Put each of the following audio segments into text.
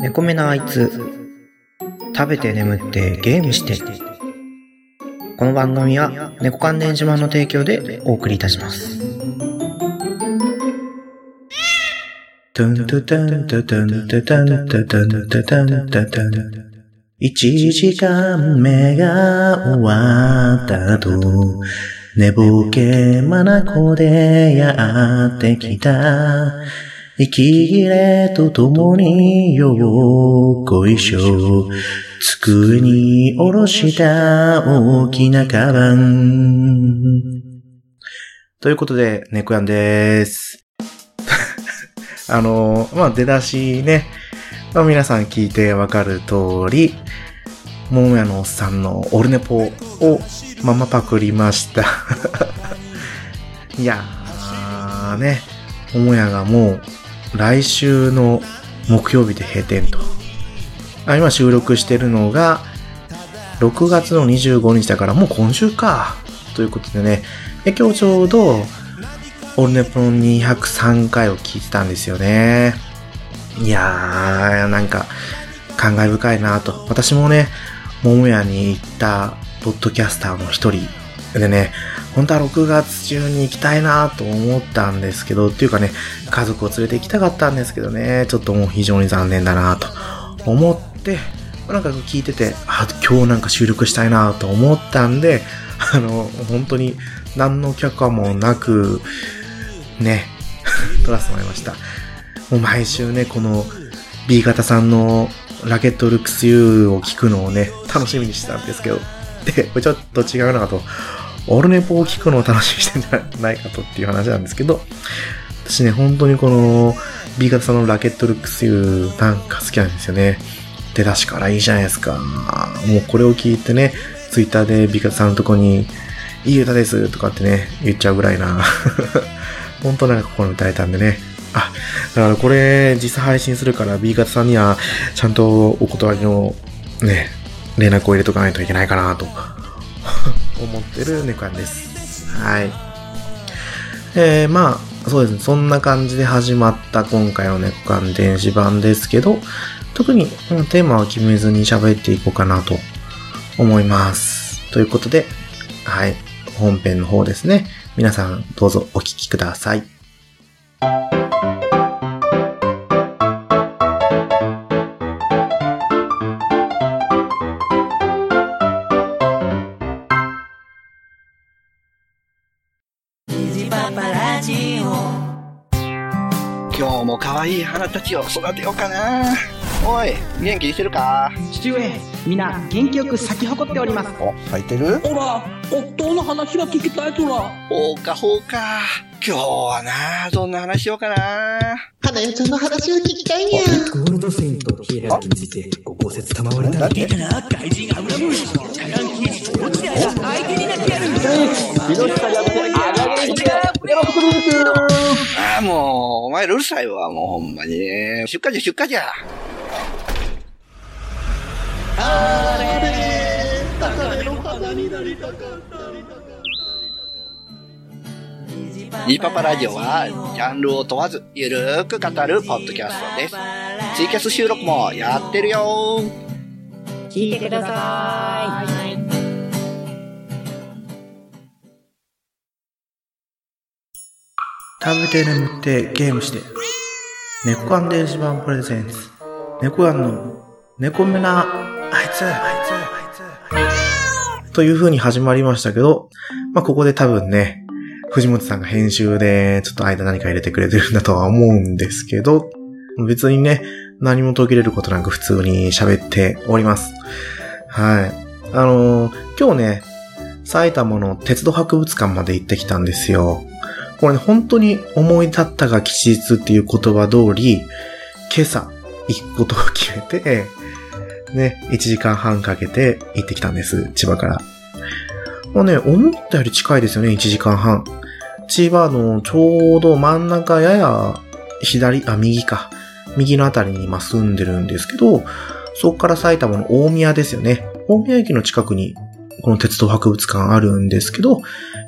猫目なあいつ、食べて眠ってゲームして。この番組は猫関連自慢の提供でお送りいたします。トントゥトゥントゥトゥントゥトゥントゥトゥントゥトゥントゥトゥン一時間目が終わった後、寝ぼけまなこでやってきた。息切れとともにようご一緒。机に下ろした大きなカバン。ということで、猫やんです。あの、まあ、出だしね、まあ、皆さん聞いてわかる通り、桃屋のおっさんのオルネポをままパクりました。いやーね、桃屋がもう来週の木曜日で閉店と。あ今収録してるのが6月の25日だからもう今週か。ということでね、え今日ちょうどオルネポの203回を聞いてたんですよね。いやー、なんか感慨深いなと。私もね、桃屋に行ったポッドキャスターの一人でね、本当は6月中に行きたいなと思ったんですけど、っていうかね、家族を連れて行きたかったんですけどね、ちょっともう非常に残念だなと思って、なんか聞いてて、あ、今日なんか収録したいなと思ったんで、あの、本当に何の許可もなく、ね、撮らせてもらいました。もう毎週ね、この B 型さんのラケットルックス U を聞くのをね、楽しみにしてたんですけど、で、ちょっと違うなと、オルネポを聞くのを楽しみにしてんじゃないかとっていう話なんですけど、私ね、本当にこの B 型さんのラケットルックス U なんか好きなんですよね。出だしからいいじゃないですか。もうこれを聞いてね、ツイッターで B 型さんのとこに、いい歌ですとかってね、言っちゃうぐらいな。本当なんか心に歌えたんでね。あ、だからこれ実際配信するから B 型さんにはちゃんとお断りのね、連絡を入れとかないといけないかなと思ってる猫やんです。はい。えー、まあ、そうですね。そんな感じで始まった今回の猫館電子版ですけど、特にうんテーマは決めずに喋っていこうかなと思います。ということで、はい。本編の方ですね。皆さんどうぞお聞きください。日も可愛い花たちを育てようかな。おい、元気にしてるか？父上、皆元気よく咲き誇っております。お、咲いてる？ほら、夫の話が聞きたいとら。ほうかほうか。今日はな、どんな話しようかな。花代ちゃんの話を聞きたいにゃ。ゴールドセイントヒエラルキーについてご考説賜りたい。出たな、怪人アブラムシ。カランキー落ちて相手になってやる。ああ、もう、お前らうるさいわ、もうほんまに。出荷じゃ、出荷じゃ。ニーパパラジオは、ジャンルを問わず、ゆるーく語るポッドキャストです。ツイキャス収録もやってるよ聞いてください。食べて眠ってゲームして。猫缶電子版プレゼンツ。猫缶の猫目なあいつ、あいつ、あいつ。という風に始まりましたけど、まあ、ここで多分ね、藤本さんが編集でちょっと間何か入れてくれてるんだとは思うんですけど、別にね、何も途切れることなく普通に喋っております。はい。あのー今日ね、埼玉の鉄道博物館まで行ってきたんですよ。これね、本当に思い立ったが吉日っていう言葉通り、今朝行くことを決めて、ね、1時間半かけて行ってきたんです、千葉から。もうね、思ったより近いですよね、1時間半。千葉のちょうど真ん中やや左、あ、右か。右のあたりに今住んでるんですけど、そこから埼玉の大宮ですよね。大宮駅の近くにこの鉄道博物館あるんですけど、行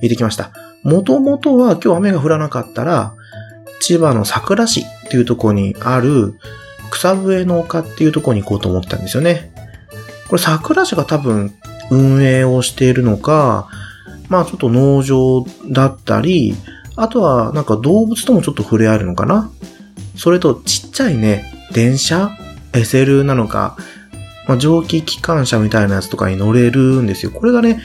ってきました。もともとは今日雨が降らなかったら、千葉の桜市っていうところにある、草笛の丘っていうところに行こうと思ったんですよね。これ桜市が多分運営をしているのか、まあちょっと農場だったり、あとはなんか動物ともちょっと触れ合えるのかなそれとちっちゃいね、電車 ?SL なのか、まあ、蒸気機関車みたいなやつとかに乗れるんですよ。これがね、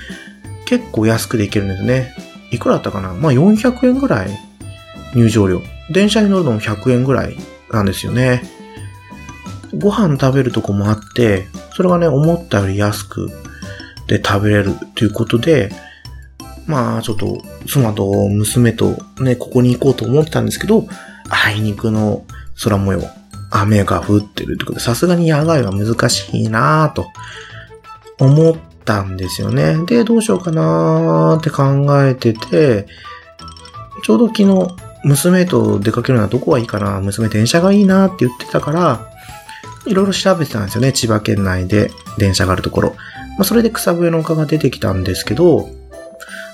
結構安くで行けるんですね。いくらだったかな？まあ400円ぐらい入場料。電車に乗るのも100円ぐらいなんですよね。ご飯食べるとこもあって、それがね、思ったより安くで食べれるということで、まあちょっと妻と娘とね、ここに行こうと思ってたんですけど、あいにくの空模様、雨が降ってるってことで、さすがに野外は難しいなぁと思ってたんですよね。で、どうしようかなーって考えてて、ちょうど昨日、娘と出かけるのはどこがいいかな娘電車がいいなって言ってたから、いろいろ調べてたんですよね。千葉県内で電車があるところ。まあ、それで草笛の丘が出てきたんですけど、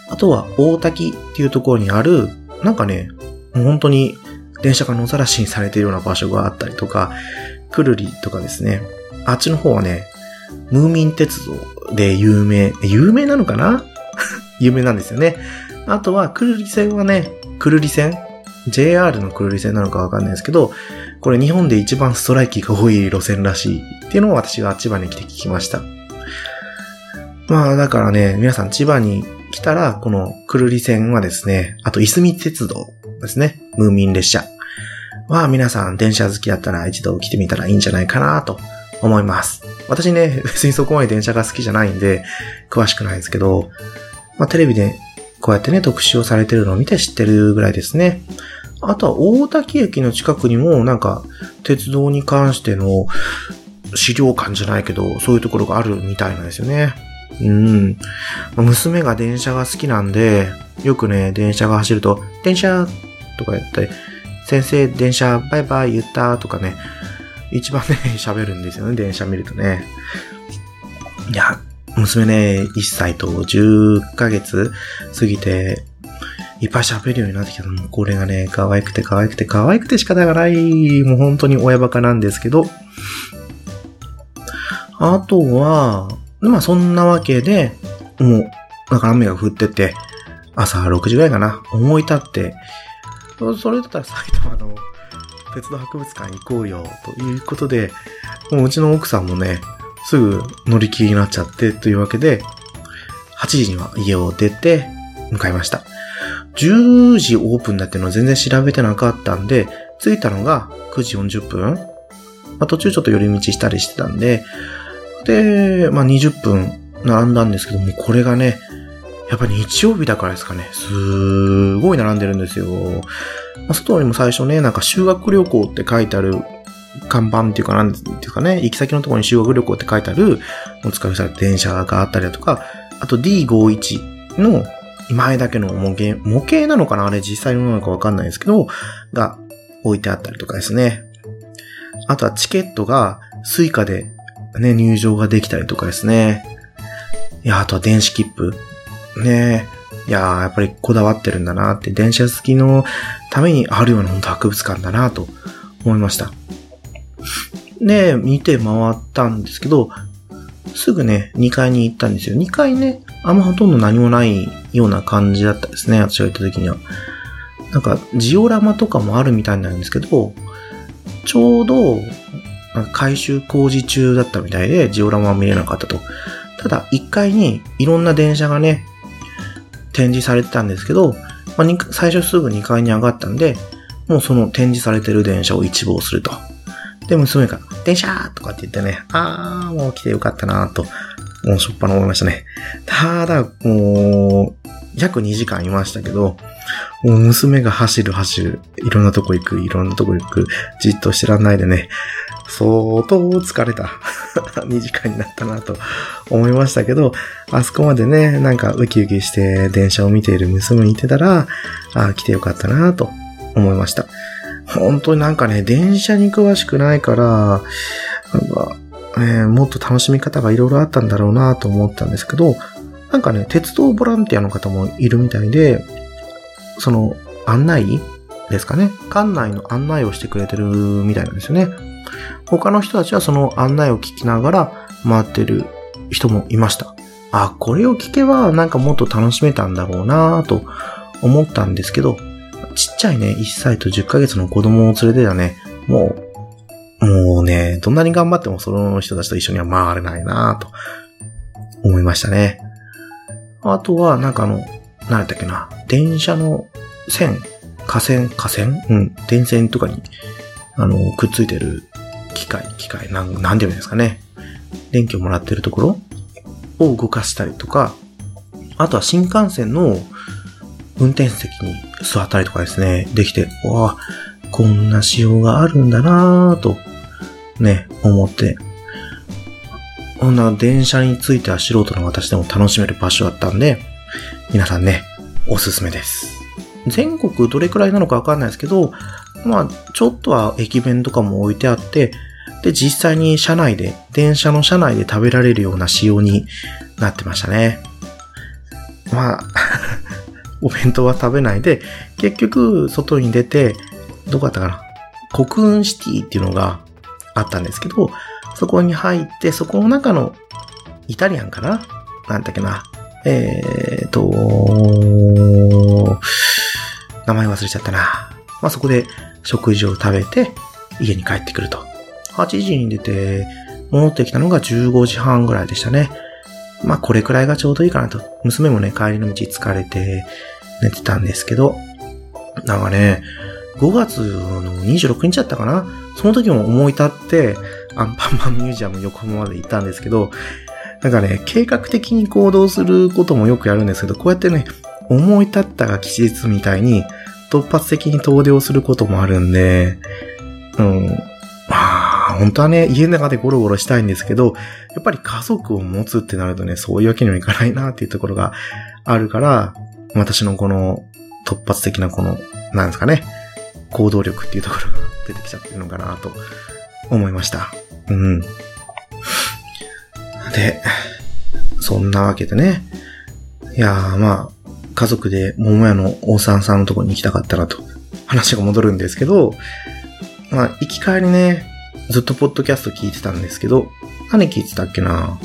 あとは大滝っていうところにある、なんかね、もう本当に電車が野ざらしにされているような場所があったりとか、くるりとかですね。あっちの方はね、ムーミン鉄道で有名、有名なのかな？有名なんですよね。あとは、くるり線はね、くるり線 ?JR のくるり線なのかわかんないですけど、これ日本で一番ストライキが多い路線らしいっていうのを私が千葉に来て聞きました。まあだからね、皆さん千葉に来たら、このくるり線はですね、あといすみ鉄道ですね、ムーミン列車は皆さん電車好きだったら一度来てみたらいいんじゃないかなと思います。私ね、別にそこまで電車が好きじゃないんで、詳しくないですけど、まあテレビでこうやってね、特集をされてるのを見て知ってるぐらいですね。あとは大滝駅の近くにもなんか鉄道に関しての資料館じゃないけど、そういうところがあるみたいなんですよね。うん。娘が電車が好きなんで、よくね、電車が走ると、電車とか言って、先生、電車バイバイ言ったとかね、一番ね、喋るんですよね、電車見るとね。いや、娘ね、1歳と10ヶ月過ぎて、いっぱい喋るようになってきたもこれがね、可愛くて可愛くて可愛くて仕方がない、もう本当に親バカなんですけど、あとは、まあそんなわけで、もう、なんか雨が降ってて、朝6時ぐらいかな、思い立って、それだったら埼玉の鉄道博物館行こうよ、ということで、もううちの奥さんもね、すぐ乗り気になっちゃって、というわけで、8時には家を出て、向かいました。10時オープンだっていうのは全然調べてなかったんで、着いたのが9時40分。まあ、途中ちょっと寄り道したりしてたんで、で、まあ、20分並んだんですけども、これがね、やっぱ日曜日だからですかね、すーごい並んでるんですよ。まあ、外にも最初ね、なんか修学旅行って書いてある看板っていうかなんていうかね、行き先のところに修学旅行って書いてある、お使いされた電車があったりだとか、あと D51 の前だけの模型、模型なのかなあれ実際のものかわかんないですけど、が置いてあったりとかですね。あとはチケットが Suica でね、入場ができたりとかですね。いや、あとは電子切符。ねいやー、やっぱりこだわってるんだなって、電車好きのためにあるような本当博物館だなと思いました。で、見て回ったんですけど、すぐね、2階に行ったんですよ。2階ね、あんまほとんど何もないような感じだったですね、私が行った時には。なんか、ジオラマとかもあるみたいなんですけど、ちょうど、改修工事中だったみたいで、ジオラマは見れなかったと。ただ、1階にいろんな電車がね、展示されてたんですけど、まあ、最初すぐ2階に上がったんで、もうその展示されてる電車を一望すると。で、娘が、電車とかって言ってね、あー、もう来てよかったなと、もうしょっぱな思いましたね。ただ、もう、約2時間いましたけど、もう娘が走る走る、いろんなとこ行く、いろんなとこ行く、じっとしてらんないでね、相当疲れた 2時間になったなと思いましたけど、あそこまでね、なんかウキウキして電車を見ている娘にいてたら、あー来てよかったなと思いました。本当になんかね、電車に詳しくないから、なんか、えーもっと楽しみ方がいろいろあったんだろうなと思ったんですけど、なんかね、鉄道ボランティアの方もいるみたいで、その、案内ですかね。館内の案内をしてくれてるみたいなんですよね。他の人たちはその案内を聞きながら回ってる人もいました。あ、これを聞けばなんかもっと楽しめたんだろうなと思ったんですけど、ちっちゃいね、1歳と10ヶ月の子供を連れてたね、もう、もうね、どんなに頑張ってもその人たちと一緒には回れないなと思いましたね。あとは、なんかあの、何だっけな、電車の線、架線、架線？うん、電線とかに、あの、くっついてる機械、機械、なん、なんて言うんですかね。電気をもらってるところを動かしたりとか、あとは新幹線の運転席に座ったりとかですね、できて、わあ、こんな仕様があるんだなぁと、ね、思って、こんな電車については素人の私でも楽しめる場所だったんで、皆さんね、おすすめです。全国どれくらいなのかわかんないですけど、まあ、ちょっとは駅弁とかも置いてあって、で、実際に車内で、電車の車内で食べられるような仕様になってましたね。まあ、お弁当は食べないで、結局、外に出て、どこだったかな？国運シティっていうのがあったんですけど、そこに入って、そこの中のイタリアンかな？なんだっけな？えーと、名前忘れちゃったな。まあ、そこで食事を食べて、家に帰ってくると。8時に出て、戻ってきたのが15時半ぐらいでしたね。まあ、これくらいがちょうどいいかなと。娘もね、帰りの道疲れて寝てたんですけど、なんかね、5月の26日だったかなその時も思い立って、アンパンマンミュージアム横浜まで行ったんですけど、なんかね、計画的に行動することもよくやるんですけど、こうやってね、思い立ったが吉日みたいに、突発的に遠出をすることもあるんで、うん、まあ、本当はね、家の中でゴロゴロしたいんですけど、やっぱり家族を持つってなるとね、そういうわけにはいかないなっていうところがあるから、私のこの突発的なこの、なんですかね、行動力っていうところが出てきちゃってるのかなと思いました。うん。で、そんなわけでね。いやーまあ、家族で桃屋の大さんさんのとこに行きたかったなと。話が戻るんですけど、まあ、行き帰りね、ずっとポッドキャスト聞いてたんですけど、何聞いてたっけな？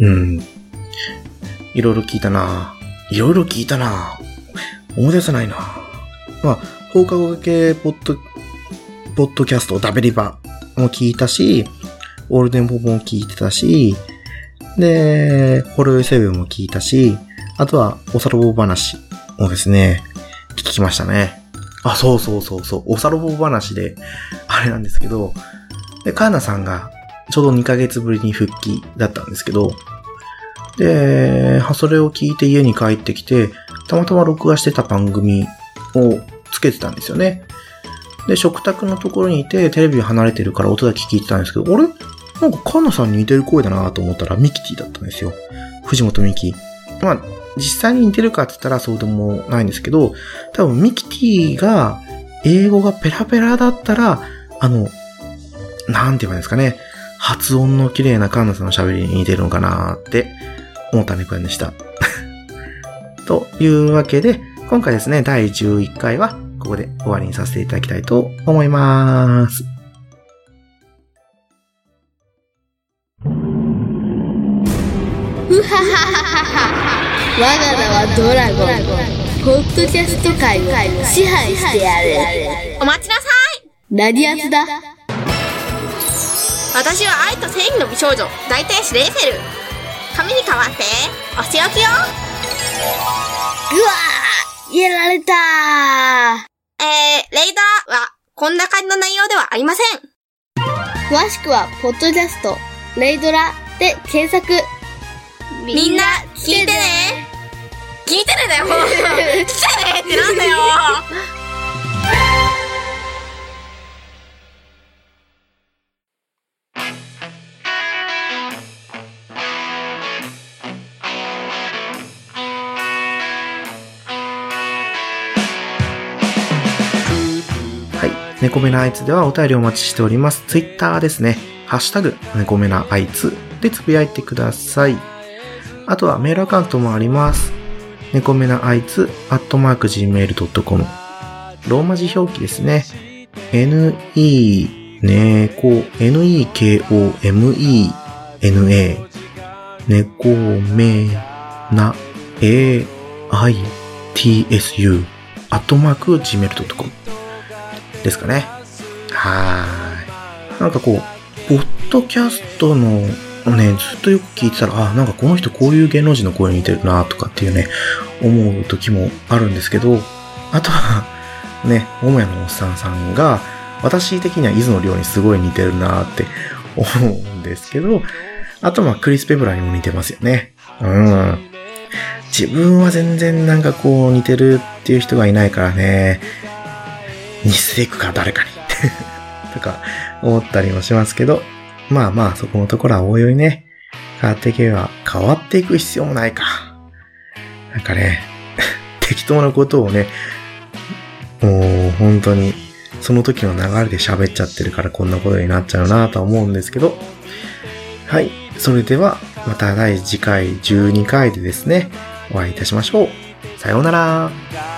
うん。いろいろ聞いたな。いろいろ聞いたな。思い出せないな。まあ、放課後系ポッド、ポッドキャスト、ダベリバも聞いたし、オールデンポポも聞いてたし、で、ホロヨイセブンも聞いたし、あとは、おさろぼ話もですね、聞きましたね。あ、そうそうそうそう、おさろぼ話で、あれなんですけど、で、カーナさんが、ちょうど2ヶ月ぶりに復帰だったんですけど、で、それを聞いて家に帰ってきて、たまたま録画してた番組をつけてたんですよね。で、食卓のところにいて、テレビ離れてるから音だけ聞いてたんですけど、あれ？なんかカンナさんに似てる声だなと思ったらミキティだったんですよ。藤本ミキ。まあ、実際に似てるかって言ったらそうでもないんですけど、多分ミキティが英語がペラペラだったら、あの、なんて言えばいいんですかね。発音の綺麗なカンナさんの喋りに似てるのかなって思った猫やんでした。というわけで、今回ですね、第11回はここで終わりにさせていただきたいと思います。ふはははは我が名はドラゴンポッドキャスト界を支配してやる。お待ちなさい。ラディアスだ。私は愛と正義の美少女大天使レイフェル。髪に代わってお仕置きよぐわーやられた。えー、レイドはこんな感じの内容ではありません。詳しくは、ポッドキャスト、レイドラで検索。みんな聞いてね聞いてねだよ来てねってなんだよはい。猫目なあいつではお便りお待ちしております。ツイッターですね。ハッシュタグ、猫目なあいつでつぶやいてください。あとはメールアカウントもあります。猫目なあいつ、アットマーク gmail.com。ローマ字表記ですね。ne, 猫、n-e-k-o-m-e-n-a、猫めな、a, i, t, s, u, アットマーク、gmail.com ですかね。はーい。なんかこう、ポッドキャストのね、ずっとよく聞いてたら、あ、なんかこの人こういう芸能人の声に似てるなとかっていうね、思う時もあるんですけど、あとは、ね、母屋のおっさんさんが、私的には伊豆の量にすごい似てるなって思うんですけど、あとまあクリス・ペブラにも似てますよね。うん。自分は全然なんかこう似てるっていう人がいないからね、似せていくか誰かに とか思ったりもしますけど、まあまあそこのところはおいおいね、変わっていけば変わっていく必要もないか。なんかね、適当なことをね、もう本当にその時の流れで喋っちゃってるからこんなことになっちゃうなとは思うんですけど、はい。それでは、また第次回12回でですね、お会いいたしましょう。さようなら。